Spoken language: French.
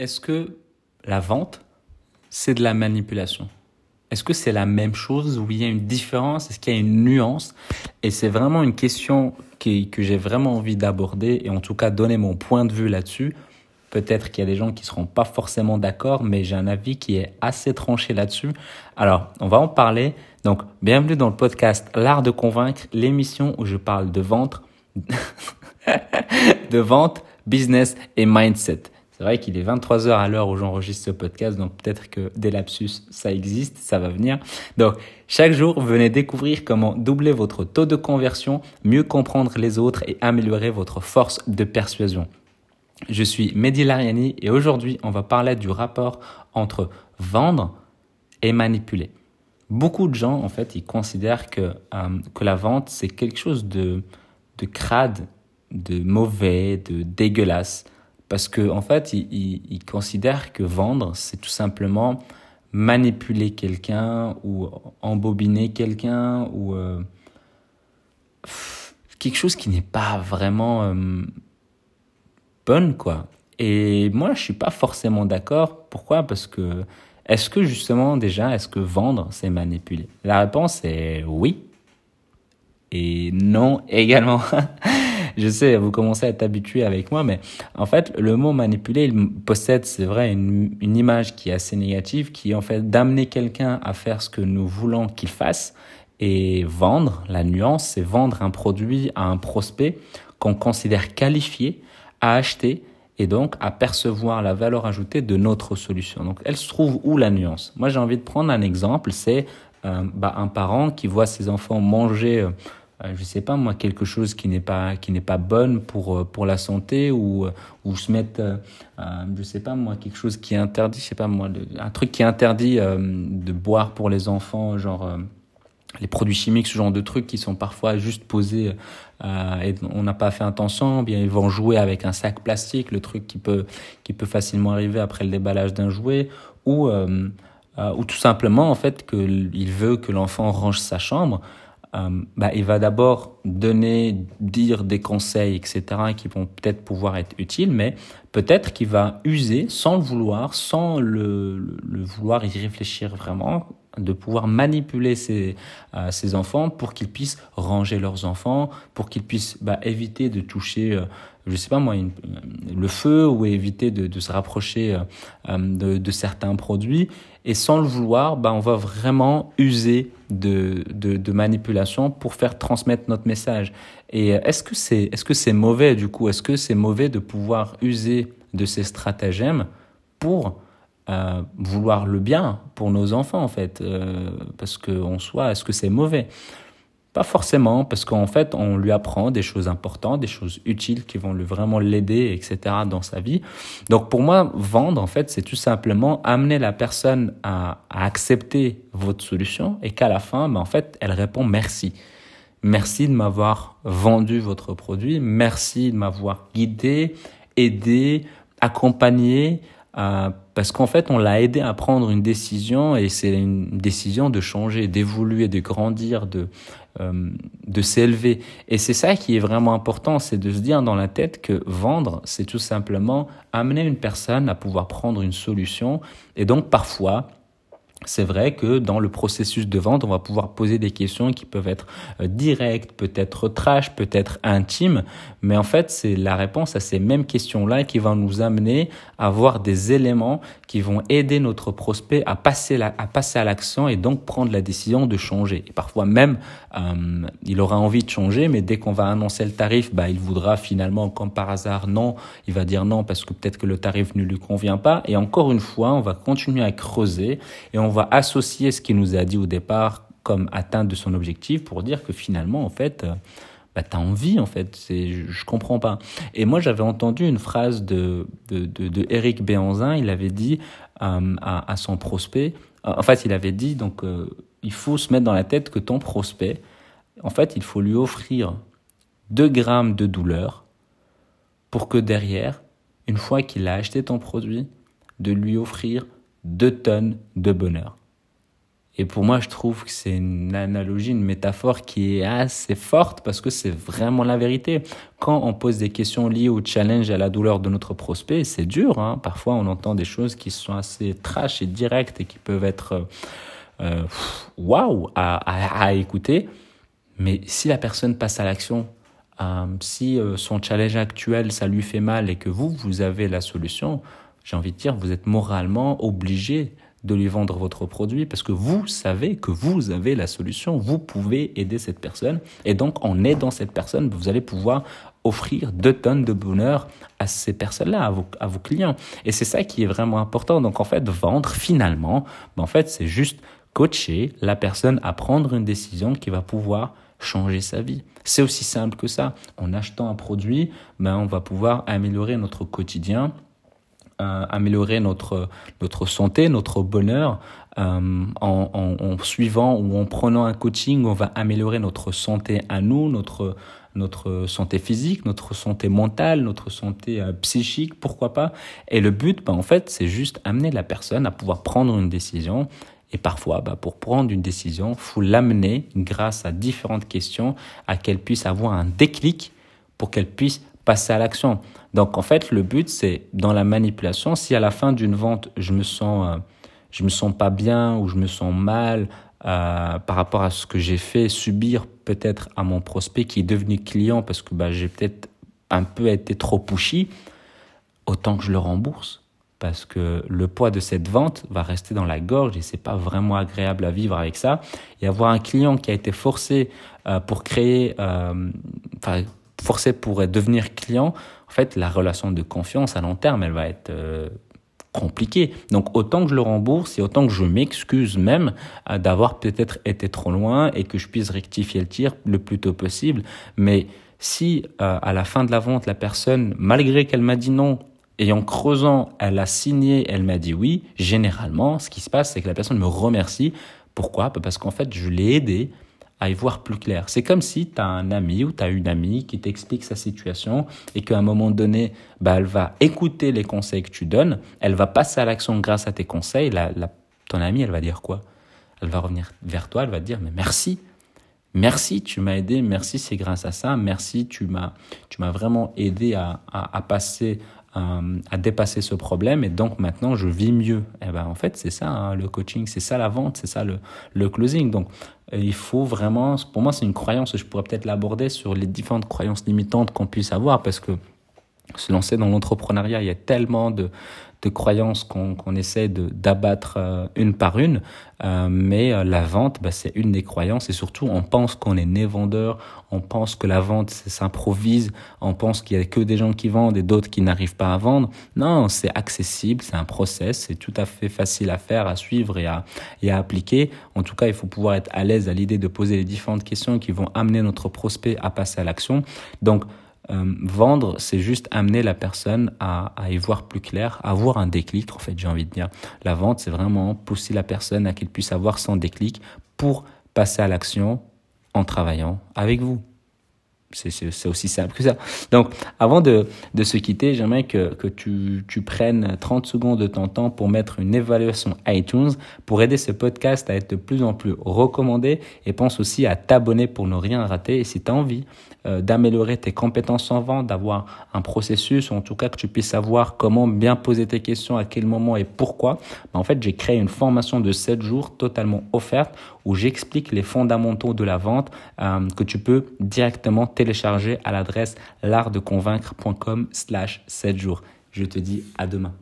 est-ce que la vente, c'est de la manipulation? Est-ce que c'est la même chose ou il y a une différence? Est-ce qu'il y a une nuance? Et c'est vraiment une question que j'ai vraiment envie d'aborder et en tout cas donner mon point de vue là-dessus. Peut-être qu'il y a des gens qui seront pas forcément d'accord, mais j'ai un avis qui est assez tranché là-dessus. Alors, on va en parler. Donc, bienvenue dans le podcast L'art de convaincre, l'émission où je parle de vente, de vente, business et mindset. C'est vrai qu'il est 23h à l'heure où j'enregistre ce podcast, donc peut-être que des lapsus, ça existe, ça va venir. Donc, chaque jour, venez découvrir comment doubler votre taux de conversion, mieux comprendre les autres et améliorer votre force de persuasion. Je suis Mehdi Lariani et aujourd'hui, on va parler du rapport entre vendre et manipuler. Beaucoup de gens, en fait, ils considèrent que, euh, que la vente, c'est quelque chose de, de crade, de mauvais, de dégueulasse parce que en fait, ils, considèrent que vendre, c'est tout simplement manipuler quelqu'un ou embobiner quelqu'un ou euh, quelque chose qui n'est pas vraiment euh, bonne quoi. Et moi, je suis pas forcément d'accord. Pourquoi? Parce que est-ce que justement déjà, est-ce que vendre, c'est manipuler? La réponse est oui et non également. je sais, vous commencez à être habitué avec moi, mais en fait, le mot manipuler, il possède, c'est vrai, une, image qui est assez négative, qui est en fait d'amener quelqu'un à faire ce que nous voulons qu'il fasse. Et vendre, la nuance, c'est vendre un produit à un prospect qu'on considère qualifié à acheter et donc à percevoir la valeur ajoutée de notre solution. Donc elle se trouve où la nuance? Moi j'ai envie de prendre un exemple, c'est euh, bah, un parent qui voit ses enfants manger euh, je sais pas moi quelque chose qui n'est pas qui n'est pas bonne pour euh, pour la santé ou euh, ou se mettre euh, je sais pas moi quelque chose qui est interdit je sais pas moi un truc qui est interdit de boire pour les enfants genre les produits chimiques ce genre de trucs qui sont parfois juste posés et on n'a pas fait attention bien ils vont jouer avec un sac plastique le truc qui peut qui peut facilement arriver après le déballage d'un jouet ou ou tout simplement en fait qu'il veut que l'enfant range sa chambre euh, bah, il va d'abord donner, dire des conseils, etc., qui vont peut-être pouvoir être utiles, mais peut-être qu'il va user sans le vouloir, sans le, vouloir y réfléchir vraiment, de pouvoir manipuler ses, euh, ses enfants pour qu'ils puissent ranger leurs enfants, pour qu'ils puissent bah, éviter de toucher, euh, je sais pas moi, une, le feu ou éviter de, se rapprocher euh, de certains produits. Et sans le vouloir, bah, on va vraiment user de, de, manipulation pour faire transmettre notre message. Et euh, est-ce que c'est est-ce que c'est mauvais du coup? Est-ce que c'est mauvais de pouvoir user de ces stratagèmes pour euh, vouloir le bien pour nos enfants en fait? Euh, Parce qu'en soi, est-ce que c'est mauvais? Pas forcément, parce qu'en fait, on lui apprend des choses importantes, des choses utiles qui vont lui vraiment l'aider, etc. dans sa vie. Donc pour moi, vendre, en fait, c'est tout simplement amener la personne à, à accepter votre solution et qu'à la fin, ben, en fait, elle répond merci. Merci de m'avoir vendu votre produit, merci de m'avoir guidé, aidé, accompagné, euh, parce qu'en fait, on l'a aidé à prendre une décision et c'est une décision de changer, d'évoluer, de grandir, de, euh, de s'élever. Et c'est ça qui est vraiment important, c'est de se dire dans la tête que vendre, c'est tout simplement amener une personne à pouvoir prendre une solution. Et donc parfois, c'est vrai que dans le processus de vente, on va pouvoir poser des questions qui peuvent être euh, directes, peut-être trash, peut-être intimes, mais en fait, c'est la réponse à ces mêmes questions-là qui va nous amener à avoir des éléments qui vont aider notre prospect à passer, à passer à et donc prendre la décision de changer. Et parfois même, euh, il aura envie de changer, mais dès qu'on va annoncer le tarif, bah, il voudra finalement, comme par hasard, non, il va dire non parce que peut-être que le tarif ne lui convient pas. Et encore une fois, on va continuer à creuser et on on va associer ce qu'il nous a dit au départ comme atteinte de son objectif pour dire que finalement, en fait, euh, bah, tu as envie, en fait. Je, je comprends pas. Et moi, j'avais entendu une phrase de, de, de, Eric Béanzin. Il avait dit euh, à, son prospect, en fait, il avait dit, donc, euh, il faut se mettre dans la tête que ton prospect, en fait, il faut lui offrir 2 grammes de douleur pour que derrière, une fois qu'il a acheté ton produit, de lui offrir deux tonnes de bonheur. Et pour moi, je trouve que c'est une analogie, une métaphore qui est assez forte parce que c'est vraiment la vérité. Quand on pose des questions liées au challenge, à la douleur de notre prospect, c'est dur. Hein. Parfois, on entend des choses qui sont assez trash et directes et qui peuvent être euh, waouh à, à, écouter. Mais si la personne passe à l'action, euh, si euh, son challenge actuel, ça lui fait mal et que vous, vous avez la solution, j'ai envie de dire, vous êtes moralement obligé de lui vendre votre produit parce que vous savez que vous avez la solution, vous pouvez aider cette personne et donc en aidant cette personne, vous allez pouvoir offrir deux tonnes de bonheur à ces personnes-là, à vos, clients. Et c'est ça qui est vraiment important. Donc en fait, vendre finalement, ben, en fait, c'est juste coacher la personne à prendre une décision qui va pouvoir changer sa vie. C'est aussi simple que ça. En achetant un produit, ben, on va pouvoir améliorer notre quotidien euh, améliorer notre, notre santé, notre bonheur. Euh, en, suivant ou en prenant un coaching, on va améliorer notre santé à nous, notre, notre santé physique, notre santé mentale, notre santé euh, psychique, pourquoi pas. Et le but, ben, en fait, c'est juste amener la personne à pouvoir prendre une décision. Et parfois, bah, pour prendre une décision, faut l'amener grâce à différentes questions à qu'elle puisse avoir un déclic pour qu'elle puisse passer à l'action. Donc en fait, le but c'est dans la manipulation, si à la fin d'une vente, je me sens euh, je me sens pas bien ou je me sens mal euh, par rapport à ce que j'ai fait subir peut-être à mon prospect qui est devenu client parce que bah, j'ai peut-être un peu été trop pushy, autant que je le rembourse parce que le poids de cette vente va rester dans la gorge et c'est pas vraiment agréable à vivre avec ça. Et avoir un client qui a été forcé euh, pour créer, enfin forcé pour devenir client, en fait, la relation de confiance à long terme, elle va être euh, compliquée. Donc, autant que je le rembourse et autant que je m'excuse même euh, d'avoir peut-être été trop loin et que je puisse rectifier le tir le plus tôt possible. Mais si euh, à la fin de la vente, la personne, malgré qu'elle m'a dit non, et en creusant, elle a signé, elle m'a dit oui, généralement, ce qui se passe, c'est que la personne me remercie. Pourquoi? Parce qu'en fait, je l'ai aidé à y voir plus clair. C'est comme si tu as un ami ou tu as une amie qui t'explique sa situation et qu'à un moment donné, bah, elle va écouter les conseils que tu donnes, elle va passer à l'action grâce à tes conseils. La, ton amie, elle va dire quoi? Elle va revenir vers toi, elle va te dire mais merci. Merci, tu m'as aidé, merci, c'est grâce à ça, merci, tu m'as, tu m'as vraiment aidé à, à, à passer euh, à dépasser ce problème et donc maintenant je vis mieux. Et eh ben en fait c'est ça hein, le coaching, c'est ça la vente, c'est ça le, le closing. Donc euh, il faut vraiment, pour moi c'est une croyance, je pourrais peut-être l'aborder sur les différentes croyances limitantes qu'on puisse avoir parce que se lancer dans l'entrepreneuriat, il y a tellement de, de croyances qu'on essaie d'abattre euh, une par une. Euh, mais euh, la vente, bah, c'est une des croyances et surtout on pense qu'on est né vendeur, on pense que la vente s'improvise, on pense qu'il y a que des gens qui vendent et d'autres qui n'arrivent pas à vendre. Non, c'est accessible, c'est un process, c'est tout à fait facile à faire, à suivre et à, et à appliquer. En tout cas, il faut pouvoir être à l'aise à l'idée de poser les différentes questions qui vont amener notre prospect à passer à l'action. Donc, euh, vendre, c'est juste amener la personne à, y voir plus clair, à avoir un déclic, en fait, j'ai envie de dire. La vente, c'est vraiment pousser la personne à qu'elle puisse avoir son déclic pour passer à l'action en travaillant avec vous. C'est aussi simple que ça. Donc, avant de, se quitter, j'aimerais que, que tu, tu prennes 30 secondes de ton temps pour mettre une évaluation iTunes pour aider ce podcast à être de plus en plus recommandé et pense aussi à t'abonner pour ne rien rater. Et si tu as envie euh, d'améliorer tes compétences en vente, d'avoir un processus, ou en tout cas que tu puisses savoir comment bien poser tes questions, à quel moment et pourquoi, ben, en fait, j'ai créé une formation de 7 jours totalement offerte où j'explique les fondamentaux de la vente euh, que tu peux directement télécharger à l'adresse l'artdeconvaincre.com slash 7 jours. Je te dis à demain.